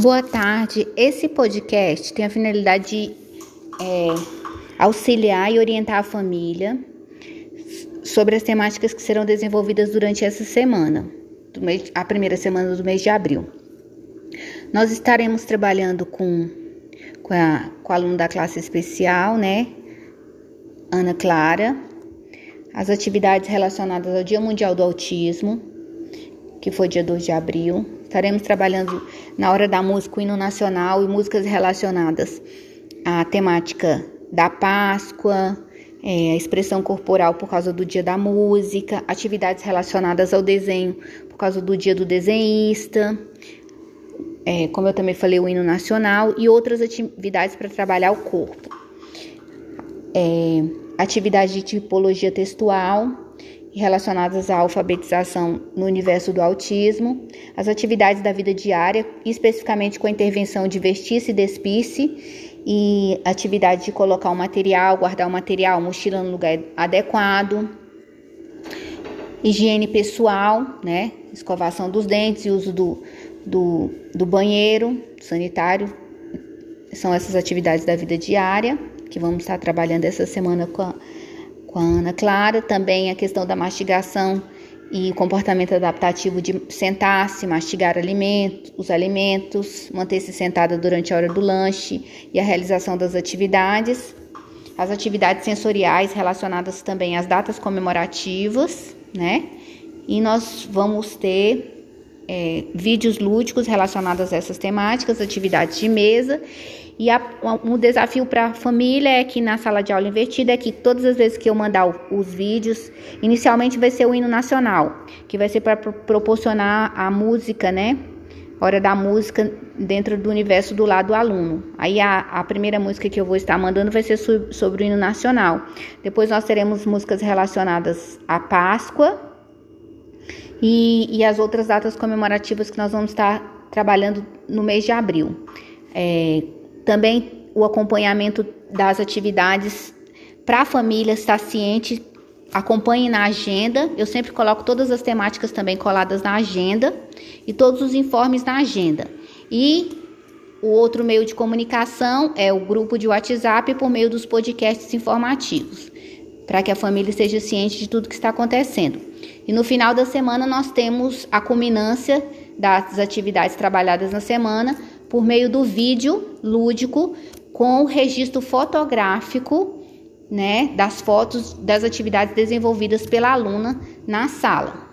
Boa tarde. Esse podcast tem a finalidade de é, auxiliar e orientar a família sobre as temáticas que serão desenvolvidas durante essa semana, mês, a primeira semana do mês de abril. Nós estaremos trabalhando com, com, a, com a aluna da classe especial, né? Ana Clara, as atividades relacionadas ao Dia Mundial do Autismo, que foi dia 2 de abril. Estaremos trabalhando na hora da música o hino nacional e músicas relacionadas à temática da Páscoa, é, expressão corporal por causa do dia da música, atividades relacionadas ao desenho por causa do dia do desenhista, é, como eu também falei, o hino nacional e outras atividades para trabalhar o corpo. É, atividade de tipologia textual, relacionadas à alfabetização no universo do autismo, as atividades da vida diária, especificamente com a intervenção de vestir-se e despir-se, e atividade de colocar o material, guardar o material, mochila no lugar adequado, higiene pessoal, né, escovação dos dentes e uso do, do, do banheiro sanitário, são essas atividades da vida diária que vamos estar trabalhando essa semana com a com a Ana Clara, também a questão da mastigação e comportamento adaptativo de sentar-se, mastigar alimentos, os alimentos, manter-se sentada durante a hora do lanche e a realização das atividades. As atividades sensoriais relacionadas também às datas comemorativas, né? E nós vamos ter é, vídeos lúdicos relacionados a essas temáticas, atividades de mesa e a, um desafio para a família é que na sala de aula invertida é que todas as vezes que eu mandar os vídeos, inicialmente vai ser o hino nacional, que vai ser para proporcionar a música, né? Hora da música dentro do universo do lado do aluno. Aí a, a primeira música que eu vou estar mandando vai ser sobre, sobre o hino nacional. Depois nós teremos músicas relacionadas à Páscoa e, e as outras datas comemorativas que nós vamos estar trabalhando no mês de abril. É, também o acompanhamento das atividades para a família estar ciente, acompanhe na agenda. Eu sempre coloco todas as temáticas também coladas na agenda e todos os informes na agenda. E o outro meio de comunicação é o grupo de WhatsApp por meio dos podcasts informativos, para que a família esteja ciente de tudo que está acontecendo. E no final da semana nós temos a culminância das atividades trabalhadas na semana por meio do vídeo lúdico com o registro fotográfico, né, das fotos das atividades desenvolvidas pela aluna na sala.